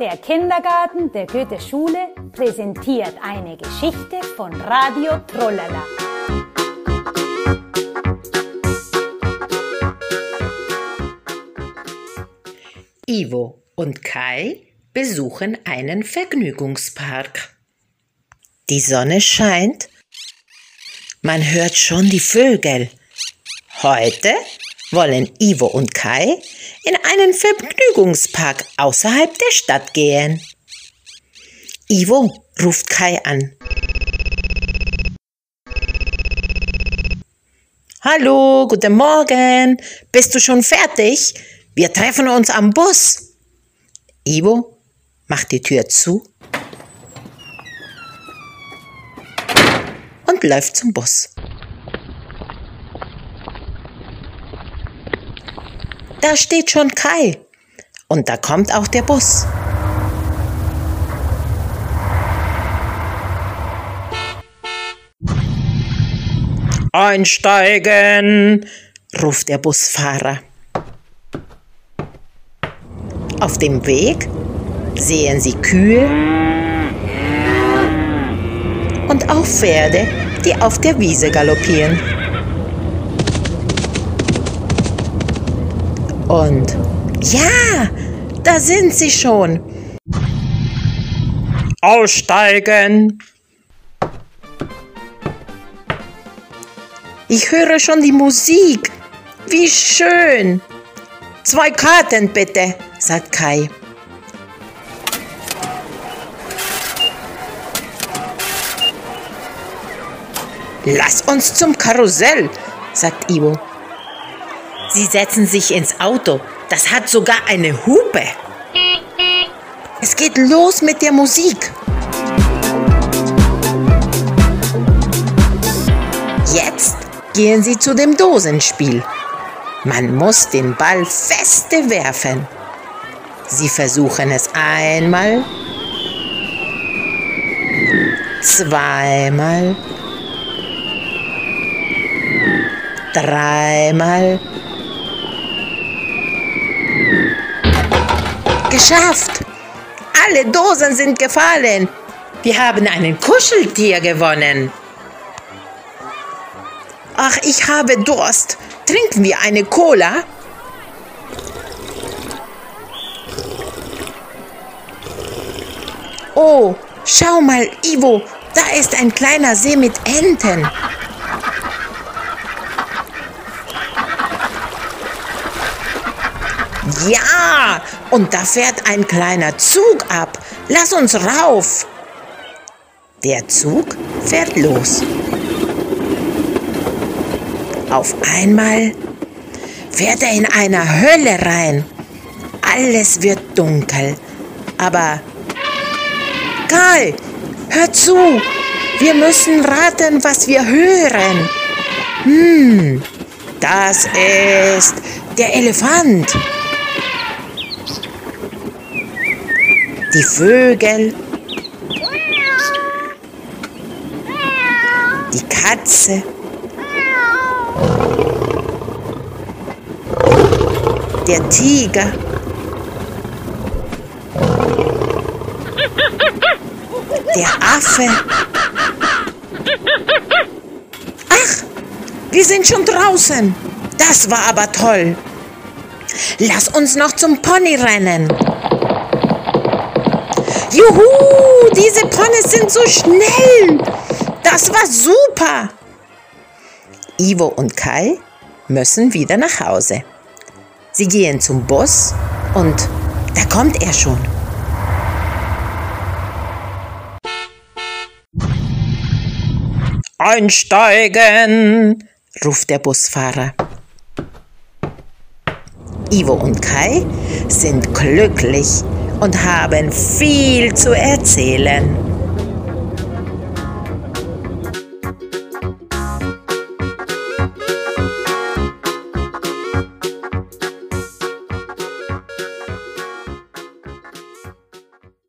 Der Kindergarten der Goethe-Schule präsentiert eine Geschichte von Radio Trollala. Ivo und Kai besuchen einen Vergnügungspark. Die Sonne scheint. Man hört schon die Vögel. Heute wollen Ivo und Kai in einen Vergnügungspark außerhalb der Stadt gehen. Ivo ruft Kai an. Hallo, guten Morgen. Bist du schon fertig? Wir treffen uns am Bus. Ivo macht die Tür zu und läuft zum Bus. Da steht schon Kai. Und da kommt auch der Bus. Einsteigen, ruft der Busfahrer. Auf dem Weg sehen sie Kühe und auch Pferde, die auf der Wiese galoppieren. Und ja, da sind sie schon. Aussteigen. Ich höre schon die Musik. Wie schön. Zwei Karten bitte, sagt Kai. Lass uns zum Karussell, sagt Ivo. Sie setzen sich ins Auto. Das hat sogar eine Hupe. Es geht los mit der Musik. Jetzt gehen sie zu dem Dosenspiel. Man muss den Ball feste werfen. Sie versuchen es einmal, zweimal, dreimal. Geschafft! Alle Dosen sind gefallen. Wir haben einen Kuscheltier gewonnen. Ach, ich habe Durst. Trinken wir eine Cola? Oh, schau mal, Ivo, da ist ein kleiner See mit Enten. Ja, und da fährt ein kleiner Zug ab. Lass uns rauf. Der Zug fährt los. Auf einmal fährt er in einer Hölle rein. Alles wird dunkel. Aber Kai, hör zu. Wir müssen raten, was wir hören. Hm, das ist der Elefant. Die Vögel. Die Katze. Der Tiger. Der Affe. Ach, wir sind schon draußen. Das war aber toll. Lass uns noch zum Pony rennen. Juhu, diese Ponys sind so schnell. Das war super. Ivo und Kai müssen wieder nach Hause. Sie gehen zum Bus und da kommt er schon. Einsteigen, ruft der Busfahrer. Ivo und Kai sind glücklich und haben viel zu erzählen.